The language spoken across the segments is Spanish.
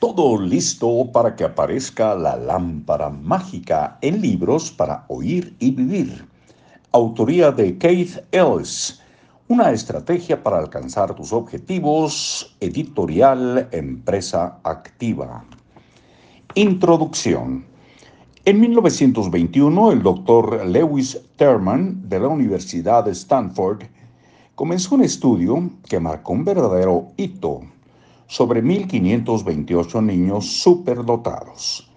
Todo listo para que aparezca la lámpara mágica en libros para oír y vivir. Autoría de Keith Ellis. Una estrategia para alcanzar tus objetivos. Editorial Empresa Activa. Introducción. En 1921, el doctor Lewis Terman de la Universidad de Stanford comenzó un estudio que marcó un verdadero hito sobre 1.528 niños superdotados.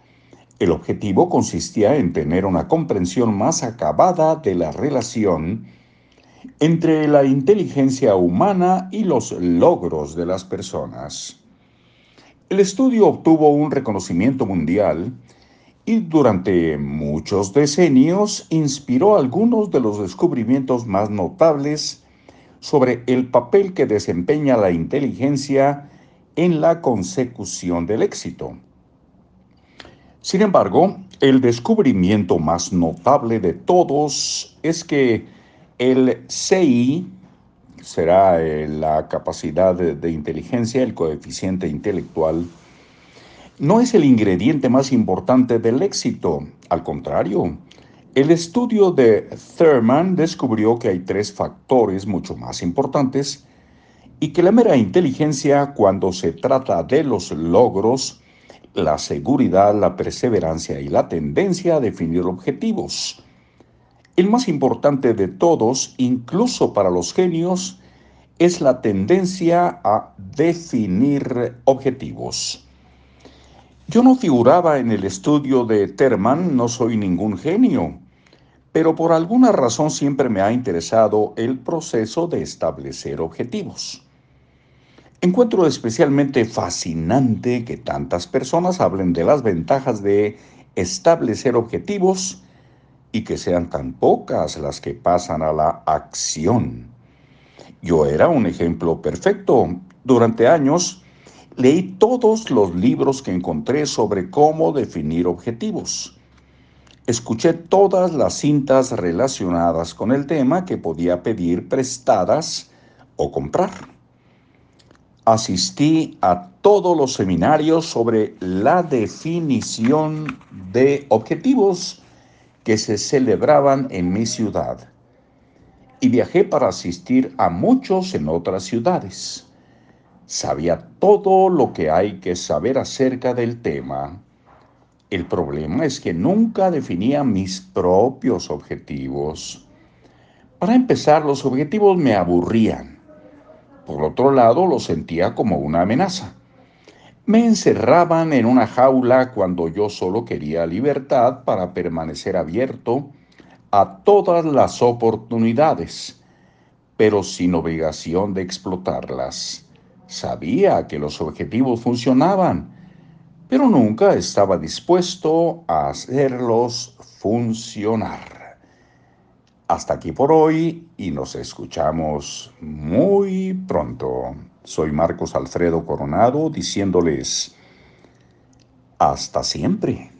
El objetivo consistía en tener una comprensión más acabada de la relación entre la inteligencia humana y los logros de las personas. El estudio obtuvo un reconocimiento mundial y durante muchos decenios inspiró algunos de los descubrimientos más notables sobre el papel que desempeña la inteligencia en la consecución del éxito. Sin embargo, el descubrimiento más notable de todos es que el CI será eh, la capacidad de, inteligencia, el coeficiente intelectual, no es el ingrediente más importante del éxito. Al contrario, el estudio de Thurman descubrió que hay tres factores mucho más importantes y que la mera inteligencia cuando se trata de los logros, la seguridad, la perseverancia y la tendencia a definir objetivos. El más importante de todos, incluso para los genios, es la tendencia a definir objetivos. Yo no figuraba en el estudio de Terman, no soy ningún genio, pero por alguna razón siempre me ha interesado el proceso de establecer objetivos. Encuentro especialmente fascinante que tantas personas hablen de las ventajas de establecer objetivos y que sean tan pocas las que pasan a la acción. Yo era un ejemplo perfecto. Durante años leí todos los libros que encontré sobre cómo definir objetivos. Escuché todas las cintas relacionadas con el tema que podía pedir prestadas o comprar asistí a todos los seminarios sobre la definición de objetivos que se celebraban en mi ciudad. Y viajé para asistir a muchos en otras ciudades. Sabía todo lo que hay que saber acerca del tema. El problema es que nunca definía mis propios objetivos. Para empezar, los objetivos me aburrían por otro lado, lo sentía como una amenaza. Me encerraban en una jaula cuando yo solo quería libertad para permanecer abierto a todas las oportunidades, pero sin obligación de explotarlas. Sabía que los objetivos funcionaban, pero nunca estaba dispuesto a hacerlos funcionar. Hasta aquí por hoy y nos escuchamos muy pronto. Soy Marcos Alfredo Coronado diciéndoles hasta siempre.